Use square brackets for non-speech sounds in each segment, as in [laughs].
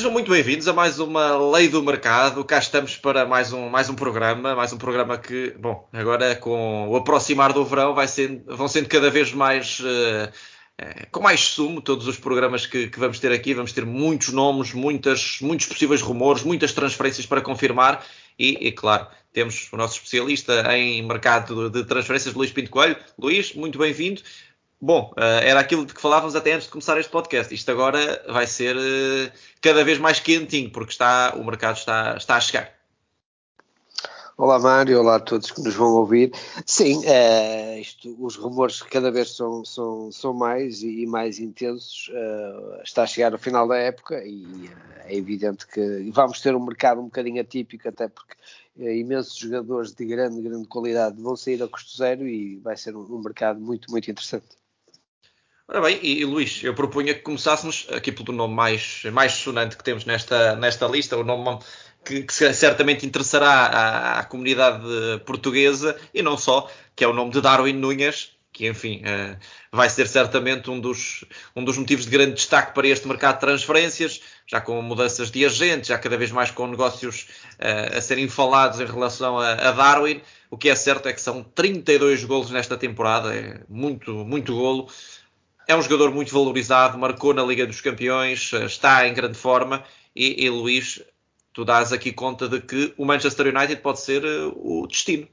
sejam muito bem-vindos a mais uma Lei do Mercado. Cá estamos para mais um, mais um programa, mais um programa que, bom, agora com o aproximar do verão vai ser, vão sendo cada vez mais uh, com mais sumo todos os programas que, que, vamos ter aqui. Vamos ter muitos nomes, muitas, muitos possíveis rumores, muitas transferências para confirmar e, e claro, temos o nosso especialista em mercado de transferências, Luís Pinto Coelho. Luís, muito bem-vindo. Bom, uh, era aquilo de que falávamos até antes de começar este podcast. Isto agora vai ser uh, cada vez mais quentinho, porque está, o mercado está, está a chegar. Olá Mário, olá a todos que nos vão ouvir. Sim, uh, isto, os rumores cada vez são, são, são mais e, mais intensos. Está a chegar o final da época e é evidente que vamos ter um mercado um bocadinho atípico, até porque imensos jogadores de grande, grande qualidade vão sair a custo zero e vai ser um, um mercado muito, muito interessante. Ora bem, e, e Luís, eu propunha que começássemos aqui pelo nome mais, mais sonante que temos nesta, nesta lista, o nome que, que certamente interessará à, à, comunidade portuguesa e não só, que é o nome de Darwin Nunes, que enfim uh, vai ser certamente um dos, um dos motivos de grande destaque para este mercado de transferências, já com mudanças de agentes, já cada vez mais com negócios uh, a serem falados em relação a, a, Darwin. O que é certo é que são 32 golos nesta temporada, é muito, muito golo. É um jogador muito valorizado, marcou na Liga dos Campeões, eh, está em grande forma e, e Luís, tu dás aqui conta de que o Manchester United pode ser uh, o destino.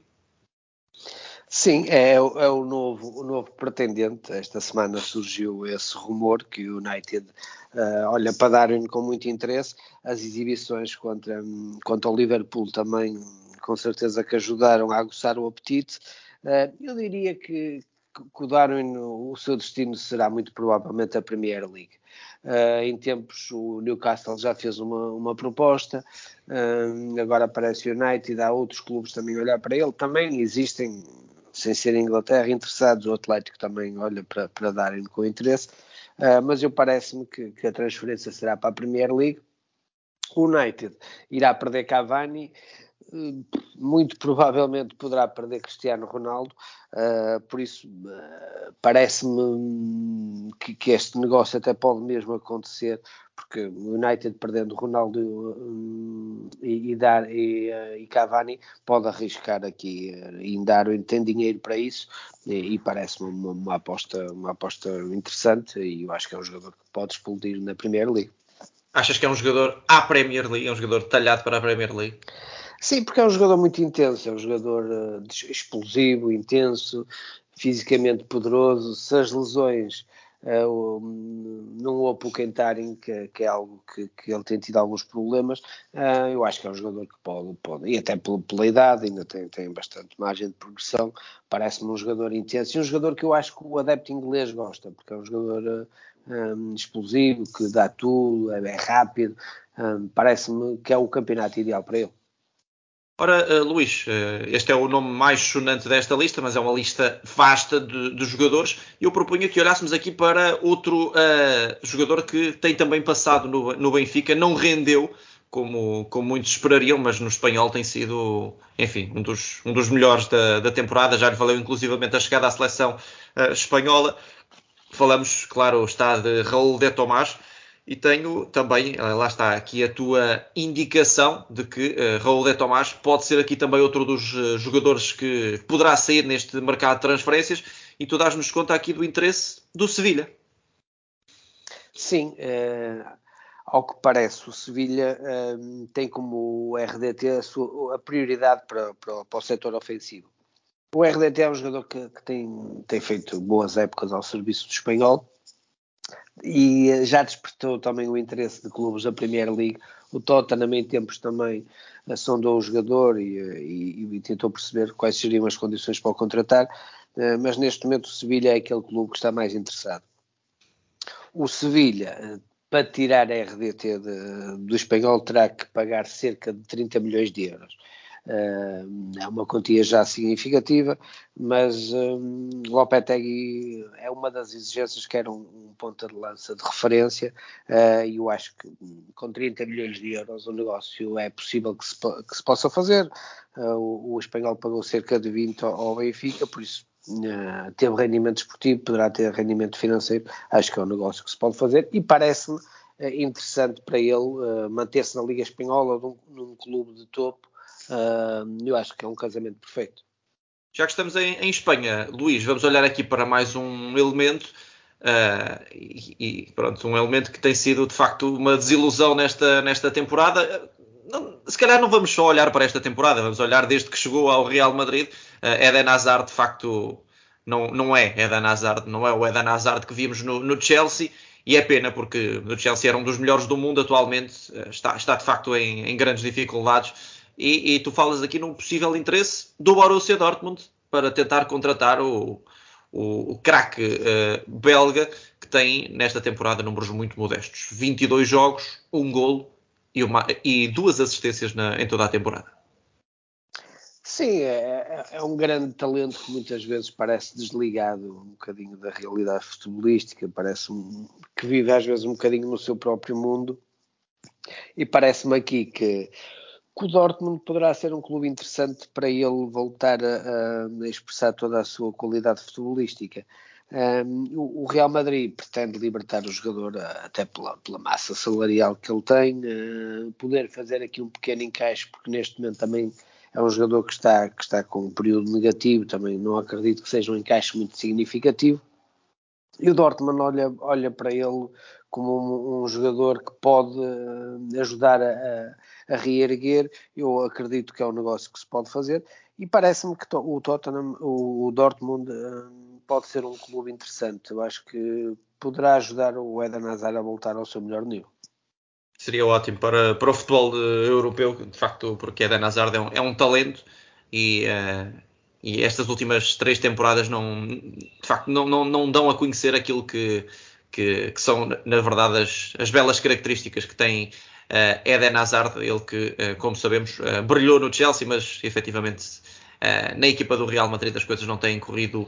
Sim, é, é, o, novo, o novo pretendente. Esta semana surgiu esse rumor que o United uh, olha para Darwin com muito interesse. As exibições contra, contra o Liverpool também, com certeza, que ajudaram a aguçar o apetite. Uh, eu diria que, que o Darwin, o seu destino será muito provavelmente a Premier League. Uh, em tempos o Newcastle já fez uma, uma proposta, uh, agora aparece o United, há outros clubes também a olhar para ele. Também existem, sem ser Inglaterra, interessados, o Atlético também olha para, para Darwin com interesse, uh, mas eu parece-me que, que a transferência será para a Premier League. O United irá perder Cavani, muito provavelmente poderá perder Cristiano Ronaldo, uh, por isso uh, parece-me que, que, este negócio até pode mesmo acontecer, porque o United perdendo Ronaldo e, e, dar, e, uh, e, Cavani pode arriscar aqui em dar tem dinheiro para isso e, e parece-me uma, uma, aposta, uma aposta interessante e eu acho que é um jogador que pode explodir na Premier League. Achas que é um jogador à Premier League, é um jogador talhado para a Premier League? Sim, porque é um jogador muito intenso, é um jogador uh, explosivo, intenso, fisicamente poderoso. Se as lesões uh, não o apoquentarem, que, que, é algo que, que, ele tem tido alguns problemas, uh, eu acho que é um jogador que pode, pode e até pela, pela idade, ainda tem, tem bastante margem de progressão. Parece-me um jogador intenso e um jogador que eu acho que o adepto inglês gosta, porque é um jogador um, explosivo, que dá tudo, é, é rápido. Um, Parece-me que é o campeonato ideal para ele. Ora, uh, Luís, uh, este é o nome mais sonante desta lista, mas é uma lista vasta de, de jogadores. Eu propunha que olhássemos aqui para outro uh, jogador que tem também passado no, no Benfica, não rendeu como, como muitos esperariam, mas no espanhol tem sido, enfim, um dos, um dos melhores da, da temporada. Já lhe valeu inclusivamente a chegada à seleção espanhola. Falamos, claro, está de Raul de Tomás e tenho também, eh, lá está, aqui a tua indicação de que uh, Raul de Tomás pode ser aqui também outro dos uh, jogadores que poderá sair neste mercado de transferências e tu dás-nos conta aqui do interesse do Sevilha. Sim, ao que parece, o Sevilha tem como RDT a, sua, a prioridade para, para, para, o setor ofensivo. O RDT é um jogador que, que tem, tem feito boas épocas ao serviço do espanhol e eh, já despertou também o interesse de clubes da Premier League. O Tottenham em tempos também sondou o jogador e, eh, e, e, tentou perceber quais seriam as condições para o contratar, eh, mas neste momento o Sevilha é aquele clube que está mais interessado. O Sevilha, para tirar a RDT de, do espanhol, terá que pagar cerca de 30 milhões de euros é uma quantia já significativa, mas um, Lopetegui é uma das exigências que era um, um ponta de lança de referência uh, e eu acho que hum, com 30 milhões de euros o negócio é possível que se, que se possa fazer. Uh, o, o, espanhol pagou cerca de 20 ao Benfica, por isso teve rendimento esportivo, poderá ter rendimento financeiro, acho que é um negócio que se pode fazer e parece-me interessante para ele manter-se na Liga Espanhola num, num clube de topo. Eu acho que é um casamento perfeito. Já que estamos em, em Espanha, Luís, vamos olhar aqui para mais um elemento. Uh, e, e, pronto, um elemento que tem sido de facto uma desilusão nesta, nesta temporada. Não, se calhar não vamos só olhar para esta temporada, vamos olhar desde que chegou ao Real Madrid. Uh, Eden Hazard, de facto, não, não é Eden Hazard, não é o Eden Hazard que vimos no, no Chelsea. E é pena porque o Chelsea era um dos melhores do mundo atualmente, uh, está, está de facto em, em grandes dificuldades e, e, tu falas aqui num possível interesse do Borussia Dortmund para tentar contratar o, o, o craque uh, belga que tem nesta temporada números muito modestos. 22 jogos, um golo e, uma, e duas assistências na, em toda a temporada. Sim, é, é, um grande talento que muitas vezes parece desligado um bocadinho da realidade futebolística, parece que vive às vezes um bocadinho no seu próprio mundo. E parece-me aqui que que o Dortmund poderá ser um clube interessante para ele voltar a, a expressar toda a sua qualidade futebolística. Um, o, Real Madrid pretende libertar o jogador até pela, pela massa salarial que ele tem, uh, poder fazer aqui um pequeno encaixe, porque neste momento também é um jogador que está, que está com um período negativo, também não acredito que seja um encaixe muito significativo. E o Dortmund olha, olha para ele como um, um jogador que pode uh, ajudar a, a, reerguer. Eu acredito que é um negócio que se pode fazer e parece-me que o Tottenham, o, Dortmund, uh, pode ser um clube interessante. Eu acho que poderá ajudar o Eden Hazard a voltar ao seu melhor nível. Seria ótimo para, para o futebol europeu, de facto, porque Eden Hazard é um, é um talento e, e estas últimas três temporadas não, de facto, não, não, não dão a conhecer aquilo que, que, que são, na verdade, as, as, belas características que tem uh, Eden Hazard, ele que, uh, como sabemos, uh, brilhou no Chelsea, mas efetivamente na equipa do Real Madrid as coisas não têm corrido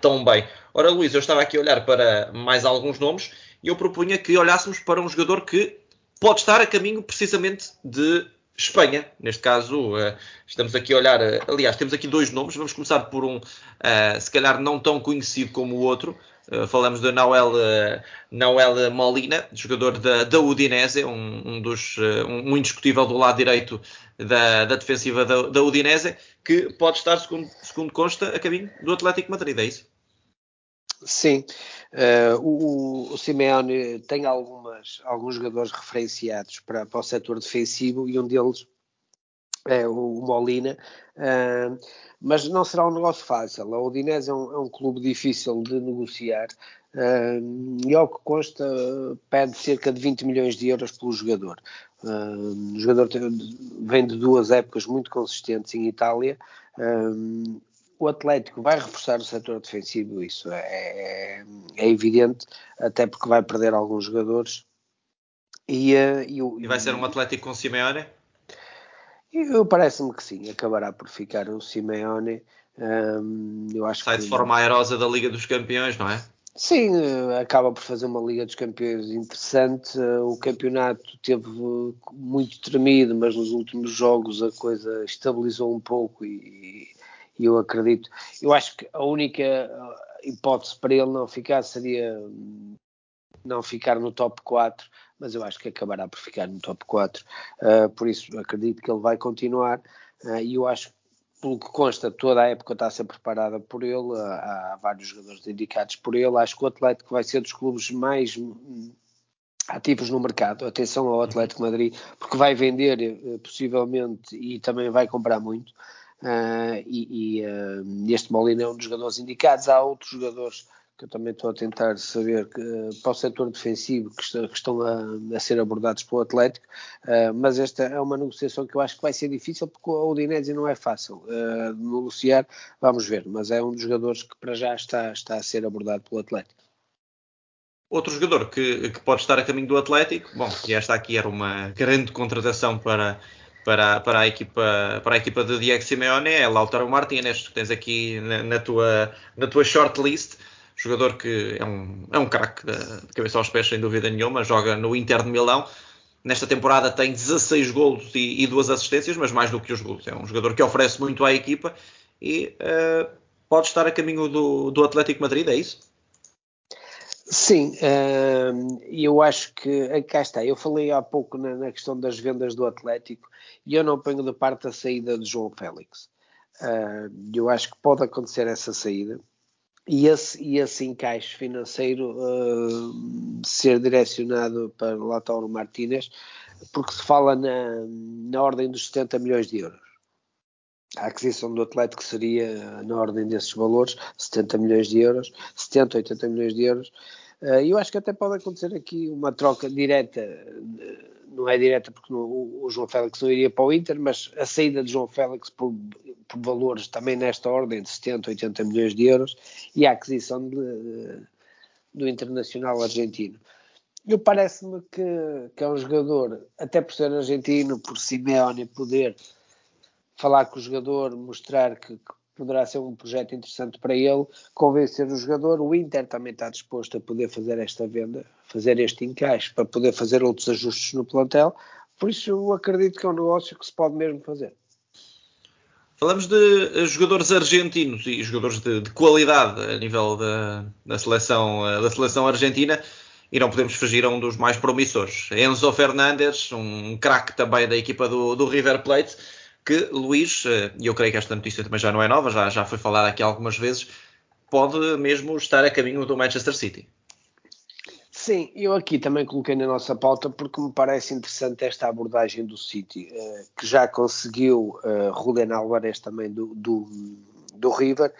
tão bem. Ora, Luís, eu estava aqui a olhar para mais alguns nomes e eu propunha que olhássemos para um jogador que pode estar a caminho precisamente de Espanha, neste caso, uh, estamos aqui a olhar. Uh, aliás, temos aqui dois nomes. Vamos começar por um, uh, se calhar não tão conhecido como o outro. falamos de Noel, Noel Molina, jogador da, da Udinese, um, um dos, um, indiscutível do lado direito da, da defensiva da, da, Udinese, que pode estar, segundo, segundo consta, a caminho do Atlético Madrid, é isso? Sim, uh, o, o Simeone tem algumas, alguns jogadores referenciados para, para o setor defensivo e um deles é o Molina, uh, mas não será um negócio fácil. A Udinese é um, é um clube difícil de negociar uh, e, ao que consta, pede cerca de 20 milhões de euros pelo jogador. Uh, o jogador vem de duas épocas muito consistentes em Itália o Atlético vai reforçar o setor defensivo, isso é, é, é evidente, até porque vai perder alguns jogadores. E, uh, e, e vai ser um Atlético com Simeone? Eu parece-me que sim, acabará por ficar o Simeone. Eu acho Sai que, de forma airosa da Liga dos Campeões, não é? Sim, eh, acaba por fazer uma Liga dos Campeões interessante. Eh, o campeonato teve muito tremido, mas nos últimos jogos a coisa estabilizou um pouco e, e eu acredito, eu acho que a única uh, hipótese para ele não ficar seria não ficar no top 4, mas eu acho que acabará por ficar no top 4, uh, por isso acredito que ele vai continuar uh, e eu acho pelo que consta, toda a época está a ser preparada por ele, há, vários jogadores dedicados por ele, acho que o Atlético vai ser dos clubes mais hum, ativos no mercado. Atenção ao Atlético Madrid, porque vai vender eh, possivelmente e também vai comprar muito. Uh, e, e uh, este Molina é um dos jogadores indicados. Há outros jogadores que eu também estou a tentar saber que, uh, para o setor defensivo que, está, que estão a, a, ser abordados pelo Atlético, mas esta é uma negociação que eu acho que vai ser difícil porque o Udinese não é fácil de negociar, vamos ver, mas é um dos jogadores que para já está, está a ser abordado pelo Atlético. Outro jogador que, que pode estar a caminho do Atlético, bom, esta aqui era uma grande contratação para para, para, a, equipa, para a equipa de Diego Simeone é Lautaro Martinez, que tens aqui na, na, tua, na tua shortlist. Jogador que é um, é um craque de cabeça aos pés, sem dúvida nenhuma, joga no Inter de Milão. Nesta temporada tem 16 golos e, e duas assistências, mas mais do que os golos. É um jogador que oferece muito à equipa e uh, pode estar a caminho do, do Atlético Madrid, é isso? Sim, e eu acho que cá está. Eu falei há pouco na, questão das vendas do Atlético e eu não ponho de parte a saída de João Félix. Uh, eu acho que pode acontecer essa saída e esse, e esse encaixe financeiro uh, ser direcionado para Lautaro Martínez, porque se fala na, na ordem dos 70 milhões de euros. A aquisição do Atlético seria na ordem desses valores, 70 milhões de euros, 70, 80 milhões de euros. Uh, eu acho que até pode acontecer aqui uma troca direta não é direta porque o, João Félix não iria para o Inter, mas a saída de João Félix por, por, valores também nesta ordem de 70, 80 milhões de euros e a aquisição de, do Internacional Argentino. Eu parece-me que, que é um jogador, até por ser argentino, por Simeone poder falar com o jogador, mostrar que, que poderá ser um projeto interessante para ele, convencer o jogador. O Inter também está disposto a poder fazer esta venda, fazer este encaixe, para poder fazer outros ajustes no plantel. Por isso, eu acredito que é um negócio que se pode mesmo fazer. Falamos de jogadores argentinos e jogadores de, de qualidade a nível da, da, seleção, da seleção argentina e não podemos fugir a um dos mais promissores. Enzo Fernandes, um craque também da equipa do, do River Plate que Luís, eh, e eu creio que esta notícia também já não é nova, já, já foi falada aqui algumas vezes, pode mesmo estar a caminho do Manchester City. Sim, eu aqui também coloquei na nossa pauta porque me parece interessante esta abordagem do City, eh, que já conseguiu uh, Julian Alvarez também do, do, do River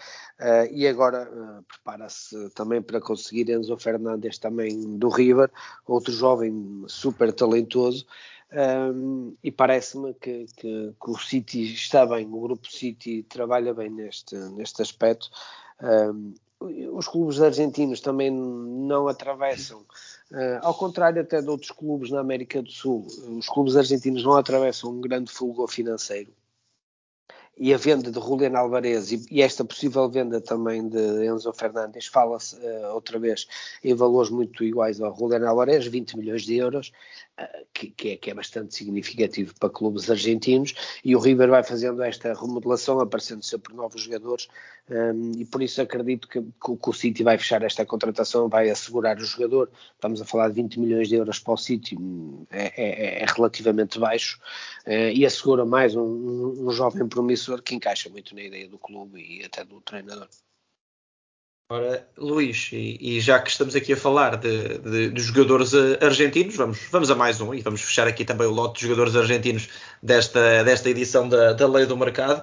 e agora prepara-se também para conseguir Enzo Fernandes também do River, outro jovem super talentoso. Um, e parece-me que, que, que, o City está bem, o grupo City trabalha bem neste, neste aspecto. Um, os clubes argentinos também não atravessam, uh, ao contrário até de outros clubes na América do Sul, os clubes argentinos não atravessam um grande fulgor financeiro e a venda de Julian Alvarez e, e, esta possível venda também de Enzo Fernandes, fala-se uh, outra vez em valores muito iguais ao Julian Alvarez, 20 milhões de euros, que, que, é, que, é, bastante significativo para clubes argentinos, e o River vai fazendo esta remodelação, aparecendo sempre novos jogadores, um, e por isso acredito que, que, o City vai fechar esta contratação, vai assegurar o jogador, estamos a falar de 20 milhões de euros para o City, hum, é, é, é relativamente baixo, uh, e assegura mais um, um, jovem promissor que encaixa muito na ideia do clube e até do treinador. Ora, Luís, e, e, já que estamos aqui a falar de, de, de, jogadores eh, argentinos, vamos, vamos a mais um e vamos fechar aqui também o lote de jogadores argentinos desta, desta edição da, da Lei do Mercado.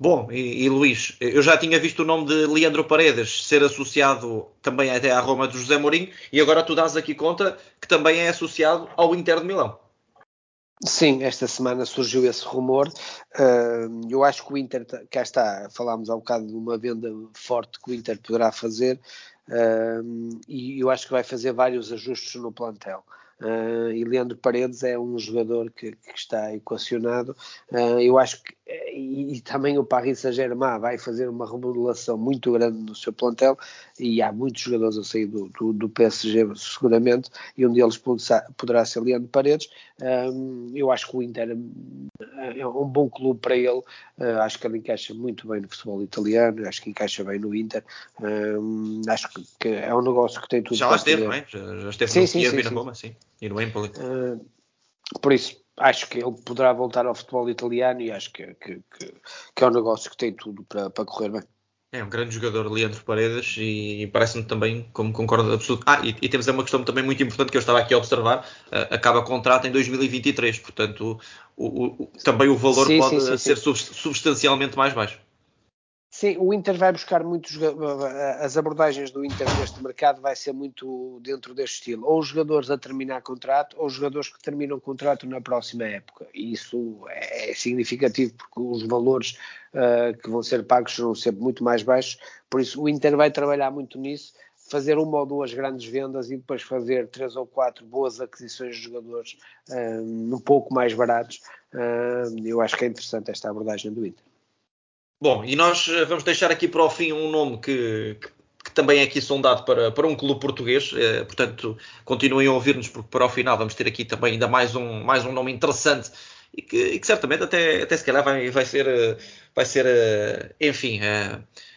Bom, e, e, Luís, eu já tinha visto o nome de Leandro Paredes ser associado também até à Roma de José Mourinho e agora tu dás aqui conta que também é associado ao Inter de Milão. Sim, esta semana surgiu esse rumor. Eu acho que o Inter, cá está, falámos há um bocado de uma venda forte que o Inter poderá fazer, e eu acho que vai fazer vários ajustes no plantel. Uh, e Leandro Paredes é um jogador que, que está equacionado. Uh, eu acho que, e, e também o Paris Saint-Germain vai fazer uma remodelação muito grande no seu plantel, e há muitos jogadores a sair do, do, do PSG, seguramente, e um deles poderá, ser Leandro Paredes. Um, eu acho que o Inter é um bom clube para ele, uh, acho que ele encaixa muito bem no futebol italiano, acho que encaixa bem no Inter. Um, acho que, que, é um negócio que tem tudo já lá esteve, não é? Já, já esteve sim, no sim, sim, na Roma, sim e no Empoli. Uh, por isso, acho que ele poderá voltar ao futebol italiano e acho que, que, que, que é um negócio que tem tudo para, para correr bem. É um grande jogador, Leandro Paredes, e parece-me também, como concordo absoluto. Ah, e, e, temos uma questão também muito importante que eu estava aqui a observar: uh, acaba contrato em 2023, portanto, o, o, o, também o valor sim, pode sim, sim, ser substancialmente mais baixo. Sim, o Inter vai buscar muitos. As abordagens do Inter neste mercado vai ser muito dentro deste estilo. Ou os jogadores a terminar contrato, ou os jogadores que terminam contrato na próxima época. E isso é significativo porque os valores uh, que vão ser pagos serão sempre muito mais baixos. Por isso, o Inter vai trabalhar muito nisso. Fazer uma ou duas grandes vendas e depois fazer três ou quatro boas aquisições de jogadores uh, um pouco mais baratos. Uh, eu acho que é interessante esta abordagem do Inter. Bom, e nós eh, vamos deixar aqui para o fim um nome que, que, que também é aqui sondado para, para um clube português, eh, portanto continuem a ouvir-nos porque para o final vamos ter aqui também ainda mais um, mais um nome interessante e que, e que certamente até, até se calhar vai, vai ser, eh, vai ser enfim,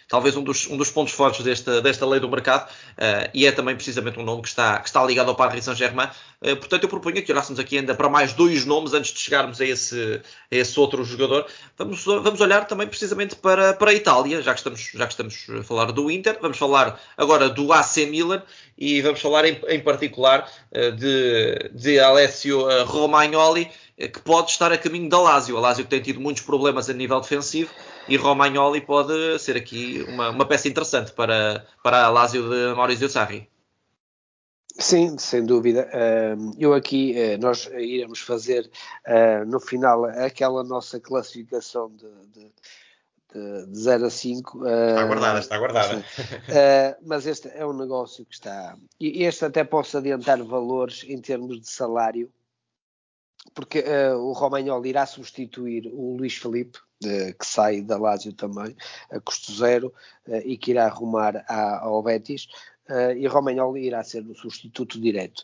talvez um dos, um dos pontos fortes desta, desta lei do mercado, uh, e é também precisamente um nome que está, que está ligado ao Paris Saint-Germain. Uh, portanto, eu proponho que olhássemos aqui ainda para mais dois nomes antes de chegarmos a esse, a esse outro jogador. Vamos, vamos olhar também precisamente para, para a Itália, já que, estamos, já que estamos a falar do Inter, vamos falar agora do AC Milan e vamos falar em, em particular uh, de, de Alessio Romagnoli que pode estar a caminho da Lazio. A Lazio que tem tido muitos problemas a nível defensivo e Romagnoli pode ser aqui uma, uma peça interessante para, para a Lazio de Maurizio Sarri. Sim, sem dúvida. Eu aqui, eh, nós iremos fazer eh, no final aquela nossa classificação de, de, de 0 a 5. Está guardada, está guardada. [laughs] mas este é um negócio que está. E este até posso adiantar valores em termos de salário porque uh, o Romagnoli irá substituir o Luís Felipe, que sai da Lazio também, a custo zero, e que irá arrumar à, ao Betis. Uh, e Romagnoli irá ser o substituto direto,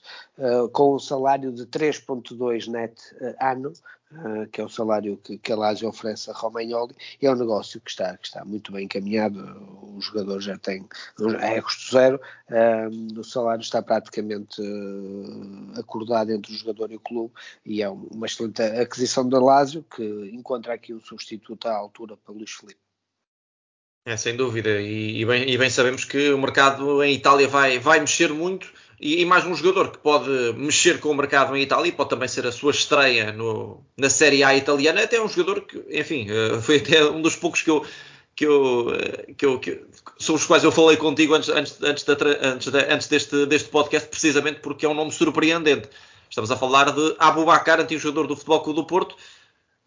com um salário de 3.2 net ano, uh, que é o salário que, que a Lazio oferece a Romagnoli, é um negócio que está, que está muito bem encaminhado, o jogador já tem, é custo zero, uh, o salário está praticamente uh, acordado entre o jogador e o clube, e é uma excelente aquisição da Lazio, que encontra aqui um substituto à altura para Luís Felipe. É, sem dúvida, e, e, bem, e, bem, sabemos que o mercado em Itália vai, vai mexer muito, e, e, mais um jogador que pode mexer com o mercado em Itália, pode também ser a sua estreia no, na Série A italiana, até um jogador que, enfim, eh, foi até um dos poucos que eu, que eu, eh, que eu que, sobre os quais eu falei contigo antes, antes, antes, antes, antes deste, deste podcast, precisamente porque é um nome surpreendente. Estamos a falar de Abu Bakar, antigo jogador do Futebol Clube do Porto,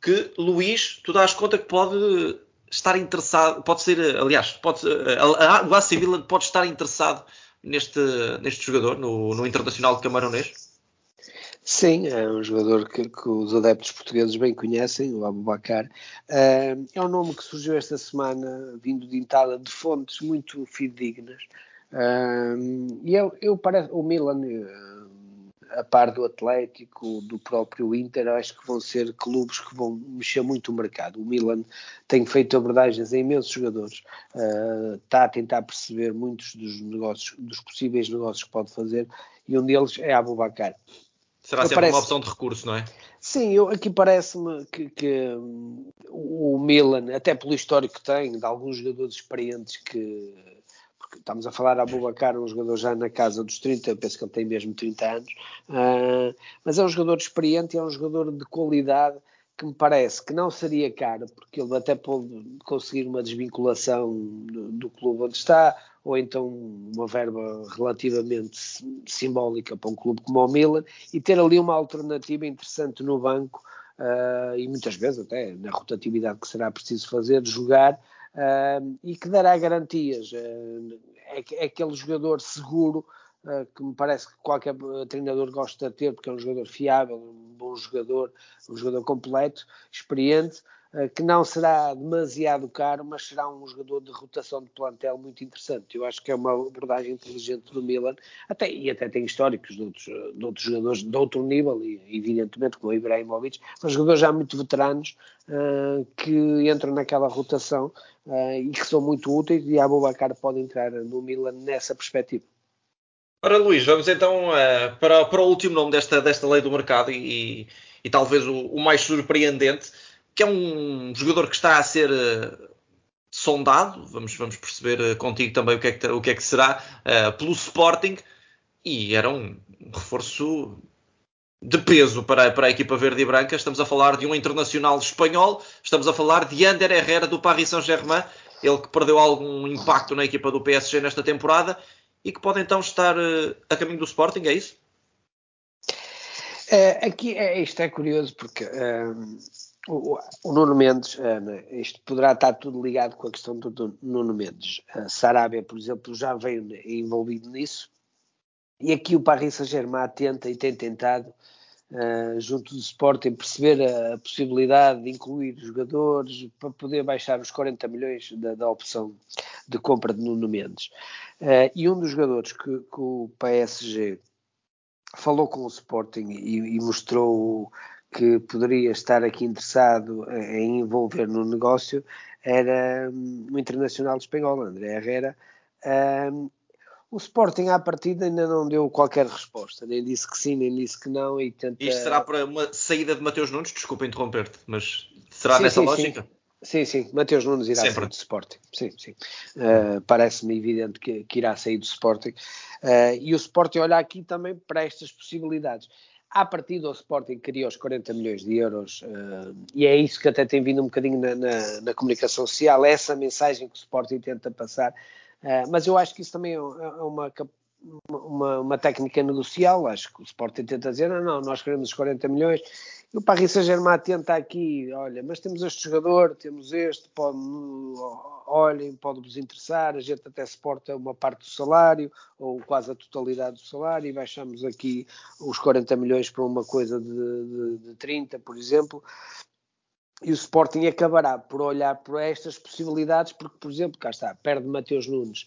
que Luís, tu dás conta que pode estar interessado, pode ser, aliás, pode, o AC Milan pode estar interessado neste, neste jogador, no, no Internacional de? Sim, é um jogador que, que, os adeptos portugueses bem conhecem, o Abubacar. Uh, é um nome que surgiu esta semana, vindo de Itália, de fontes muito fidedignas. E eu, eu parece, o Milan, a par do Atlético, do próprio Inter, acho que vão ser clubes que vão mexer muito o mercado. O Milan tem feito abordagens a imensos jogadores, uh, está a tentar perceber muitos dos negócios, dos possíveis negócios que pode fazer, e um deles é Abubacar. Será sempre parece... uma opção de recurso, não é? Sim, eu, aqui parece-me que, que um, o Milan, até pelo histórico que tem, de alguns jogadores experientes que porque estamos a falar a Abubacar, um jogador já na casa dos 30, eu penso que ele tem mesmo 30 anos, uh, mas é um jogador experiente é um jogador de qualidade que me parece que não seria caro, porque ele até pode conseguir uma desvinculação do, do clube onde está, ou então uma verba relativamente simbólica para um clube como o Milan, e ter ali uma alternativa interessante no banco, uh, e muitas vezes até na rotatividade que será preciso fazer, jogar, e que dará garantias. É, é, aquele jogador seguro uh, que me parece que qualquer treinador gosta de ter, porque é um jogador fiável, um bom jogador, um jogador completo, experiente, que não será demasiado caro, mas será um jogador de rotação de plantel muito interessante. Eu acho que é uma abordagem inteligente do Milan, até, e até tem históricos de outros, de outros jogadores de outro nível, e, evidentemente como o Ibrahimovic, mas jogadores já muito veteranos uh, que entram naquela rotação uh, e que são muito úteis, e a Abubakar pode entrar no Milan nessa perspectiva. Ora, Luís, vamos então uh, para, para o último nome desta, desta lei do mercado e, e, e talvez o, o mais surpreendente que é um jogador que está a ser uh, sondado, vamos, vamos perceber uh, contigo também o que é que, o que, é que será, uh, pelo Sporting, e era um, reforço de peso para, para a equipa verde e branca. Estamos a falar de um internacional espanhol, estamos a falar de Ander Herrera do Paris Saint-Germain, ele que perdeu algum impacto na equipa do PSG nesta temporada e que pode então estar a caminho do Sporting, é isso? É, aqui é, isto é curioso porque o, o, Nuno Mendes, uh, isto poderá estar tudo ligado com a questão do, do Nuno Mendes. Uh, Sarabia, por exemplo, já veio envolvido nisso. E aqui o Paris Saint-Germain tenta e tem tentado, uh, junto do Sporting, perceber a, a, possibilidade de incluir jogadores para poder baixar os 40 milhões da, da opção de compra de Nuno Mendes. Uh, e um dos jogadores que, que o PSG falou com o Sporting e, e mostrou que poderia estar aqui interessado em envolver no negócio era hum, o Internacional Espanhol, André Herrera. Um, o Sporting à partida ainda não deu qualquer resposta, nem disse que sim, nem disse que não. E tenta... Isto será para uma saída de Mateus Nunes? Desculpa interromper-te, mas será sim, nessa sim, lógica? Sim. Sim, sim, Mateus Nunes irá Sempre. sair do Sporting. Sim, sim. Uh, Parece-me evidente que, que, irá sair do Sporting. Uh, e o Sporting olha aqui também para estas possibilidades. À partida, o Sporting queria os 40 milhões de euros uh, e é isso que até tem vindo um bocadinho na, na, na comunicação social, é essa mensagem que o Sporting tenta passar Uh, mas eu acho que isso também é, é uma, uma, uma, técnica negocial. Acho que o Sporting tenta dizer: não, não, nós queremos os 40 milhões. E o Paris Saint-Germain tenta aqui: olha, mas temos este jogador, temos este, pode, olhem, pode-vos interessar. A gente até suporta uma parte do salário, ou quase a totalidade do salário, e baixamos aqui os 40 milhões para uma coisa de, de, de 30, por exemplo e o Sporting acabará por olhar para estas possibilidades, porque, por exemplo, cá está, perde Mateus Nunes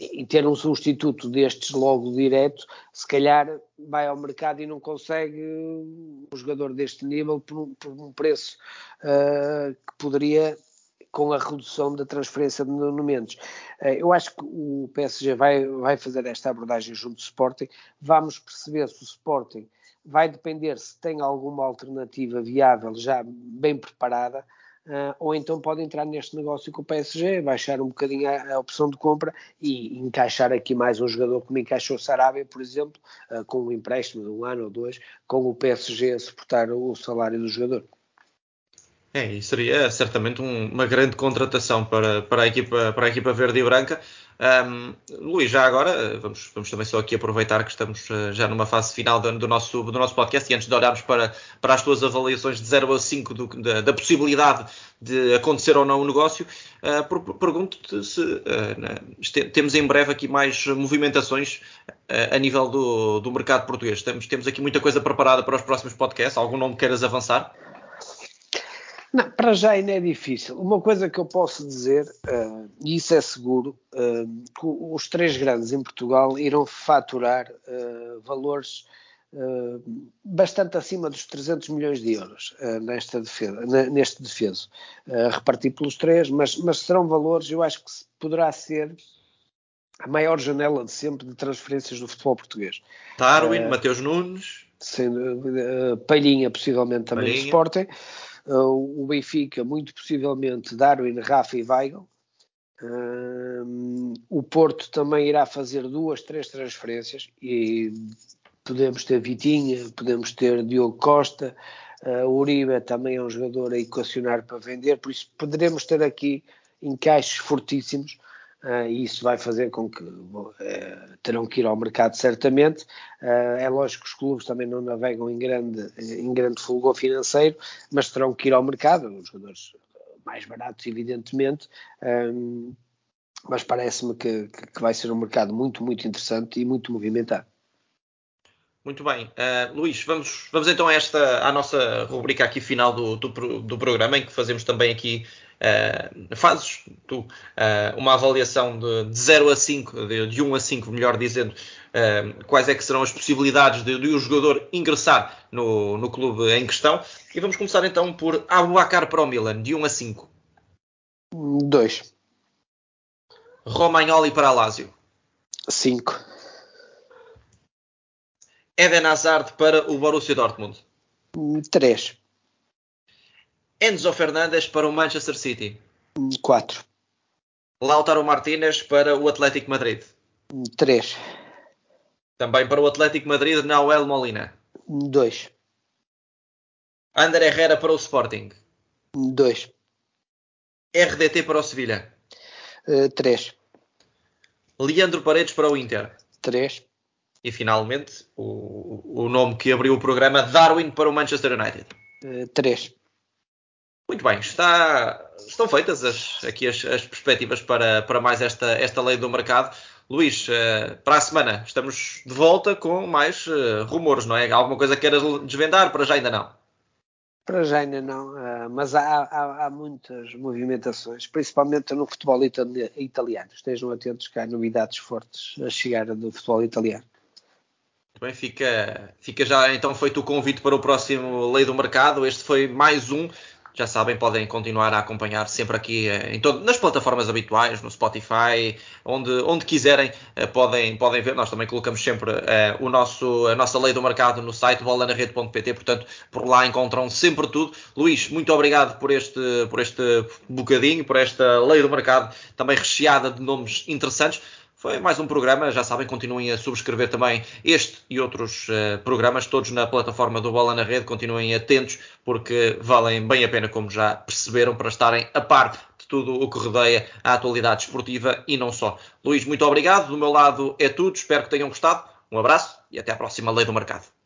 e ter um substituto destes logo direto, se calhar vai ao mercado e não consegue um jogador deste nível por um, por um preço uh, que poderia, com a redução da transferência de monumentos. Uh, eu acho que o PSG vai, vai fazer esta abordagem junto do Sporting. Vamos perceber se o Sporting vai depender se tem alguma alternativa viável já bem preparada, uh, ou então pode entrar neste negócio com o PSG, baixar um bocadinho a, a, opção de compra e encaixar aqui mais um jogador como encaixou Sarabia, por exemplo, uh, com um empréstimo de um ano ou dois, com o PSG a suportar o salário do jogador. É, seria certamente um, uma grande contratação para, para, a equipa, para a equipa verde e branca. Um, Luís, já agora, vamos, vamos também só aqui aproveitar que estamos uh, já numa fase final do, do, nosso, do nosso podcast e antes de olharmos para, para as tuas avaliações de 0 a 5 do, da, da, possibilidade de acontecer ou não o negócio, uh, pergunto-te se uh, temos em breve aqui mais movimentações a nível do, do mercado português. Temos, temos aqui muita coisa preparada para os próximos podcasts. Algum nome queiras avançar? Não, para já ainda é difícil. Uma coisa que eu posso dizer, uh, e isso é seguro, uh, que os três grandes em Portugal irão faturar uh, valores bastante acima dos 300 milhões de euros nesta defesa, neste defeso, repartido pelos três, mas, mas serão valores, eu acho que poderá ser a maior janela de sempre de transferências do futebol português. Darwin, Mateus Nunes. Sendo, Palhinha, possivelmente também Palhinha. do Sporting. Uh, o Benfica, muito possivelmente, Darwin, Rafa e Weigl. Uh, o Porto também irá fazer duas, três transferências e podemos ter Vitinha, podemos ter Diogo Costa, uh, Uribe também é um jogador a equacionar para vender, por isso poderemos ter aqui encaixes fortíssimos Uh, e isso vai fazer com que uh, terão que ir ao mercado certamente. Uh, é lógico que os clubes também não navegam em grande, em grande fulgor financeiro, mas terão que ir ao mercado, os jogadores mais baratos, evidentemente. Um, mas parece-me que, que, vai ser um mercado muito, muito interessante e muito movimentado. Muito bem. Uh, Luís, vamos, vamos então a esta, à nossa rubrica aqui final do, do, do programa, em que fazemos também aqui Uh, fazes tu uh, uma avaliação de, de 0 a 5, de, de 1 a 5, melhor dizendo, uh, quais é que serão as possibilidades de, de o jogador ingressar no, no clube em questão. E vamos começar então por Abubacar para o Milan, de 1 a 5. 2. Romagnoli para Lazio. 5. Eden Hazard para o Borussia Dortmund. 3. Enzo Fernandes para o Manchester City. 4. Lautaro Martínez para o Atlético Madrid. 3. Também para o Atlético Madrid, Nahuel Molina. 2. Ander Herrera para o Sporting. 2. RDT para o Sevilha. 3. Uh, Leandro Paredes para o Inter. 3. E finalmente, o, o nome que abriu o programa, Darwin para o Manchester United. 3. Uh, muito bem, está, estão feitas as, aqui as, as, perspectivas para, para mais esta, esta lei do mercado. Luís, uh, para a semana estamos de volta com mais uh, rumores, não é? Alguma coisa que queiras desvendar? Para já ainda não. Para já ainda não, uh, mas há, há, há, muitas movimentações, principalmente no futebol italiano. Estejam atentos que há novidades fortes a chegar do futebol italiano. Bem, fica, fica já então feito o convite para o próximo Lei do Mercado. Este foi mais um já sabem, podem continuar a acompanhar sempre aqui eh, em todo, nas plataformas habituais, no Spotify, onde, onde quiserem, eh, podem, podem ver. Nós também colocamos sempre uh, o nosso, a nossa lei do mercado no site bolanarede.pt, portanto, por lá encontram sempre tudo. Luís, muito obrigado por este, por este bocadinho, por esta lei do mercado, também recheada de nomes interessantes. Foi mais um programa, já sabem, continuem a subscrever também este e outros uh, programas, todos na plataforma do Bola na Rede, continuem atentos, porque valem bem a pena, como já perceberam, para estarem a par de tudo o que rodeia a atualidade esportiva e não só. Luís, muito obrigado, do meu lado é tudo, espero que tenham gostado, um abraço e até à próxima Lei do Mercado.